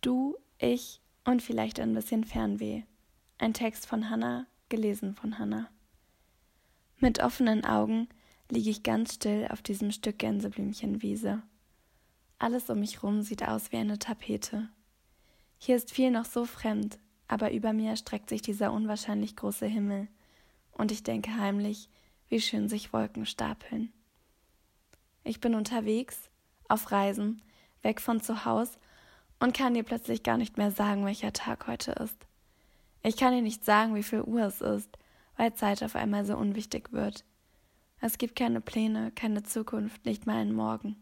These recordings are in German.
Du, ich und vielleicht ein bisschen Fernweh. Ein Text von Hannah, gelesen von Hannah. Mit offenen Augen liege ich ganz still auf diesem Stück Gänseblümchenwiese. Alles um mich rum sieht aus wie eine Tapete. Hier ist viel noch so fremd, aber über mir streckt sich dieser unwahrscheinlich große Himmel, und ich denke heimlich, wie schön sich Wolken stapeln. Ich bin unterwegs, auf Reisen, weg von zu Hause und kann dir plötzlich gar nicht mehr sagen, welcher Tag heute ist. Ich kann dir nicht sagen, wie viel Uhr es ist, weil Zeit auf einmal so unwichtig wird. Es gibt keine Pläne, keine Zukunft, nicht mal einen Morgen.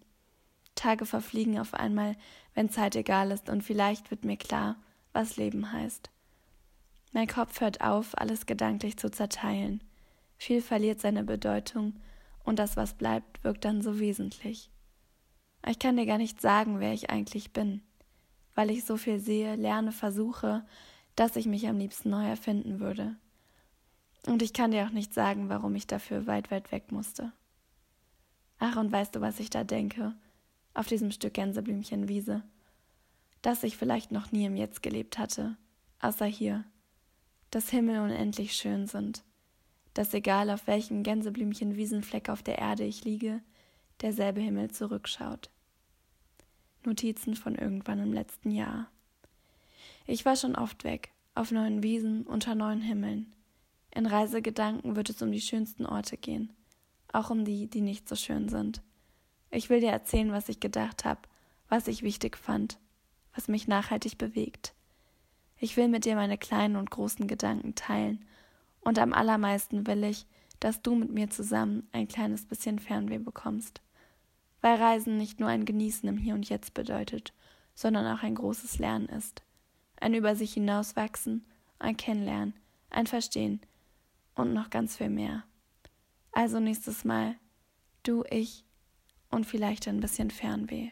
Tage verfliegen auf einmal, wenn Zeit egal ist, und vielleicht wird mir klar, was Leben heißt. Mein Kopf hört auf, alles gedanklich zu zerteilen. Viel verliert seine Bedeutung, und das, was bleibt, wirkt dann so wesentlich. Ich kann dir gar nicht sagen, wer ich eigentlich bin weil ich so viel sehe, lerne, versuche, dass ich mich am liebsten neu erfinden würde. Und ich kann dir auch nicht sagen, warum ich dafür weit, weit weg musste. Ach, und weißt du, was ich da denke? Auf diesem Stück Gänseblümchenwiese. Dass ich vielleicht noch nie im Jetzt gelebt hatte, außer hier. Dass Himmel unendlich schön sind. Dass egal auf welchem Gänseblümchenwiesenfleck auf der Erde ich liege, derselbe Himmel zurückschaut. Notizen von irgendwann im letzten Jahr. Ich war schon oft weg, auf neuen Wiesen, unter neuen Himmeln. In Reisegedanken wird es um die schönsten Orte gehen, auch um die, die nicht so schön sind. Ich will dir erzählen, was ich gedacht habe, was ich wichtig fand, was mich nachhaltig bewegt. Ich will mit dir meine kleinen und großen Gedanken teilen, und am allermeisten will ich, dass du mit mir zusammen ein kleines bisschen Fernweh bekommst weil Reisen nicht nur ein Genießen im Hier und Jetzt bedeutet, sondern auch ein großes Lernen ist. Ein über sich hinauswachsen, ein Kennenlernen, ein Verstehen und noch ganz viel mehr. Also nächstes Mal du, ich und vielleicht ein bisschen Fernweh.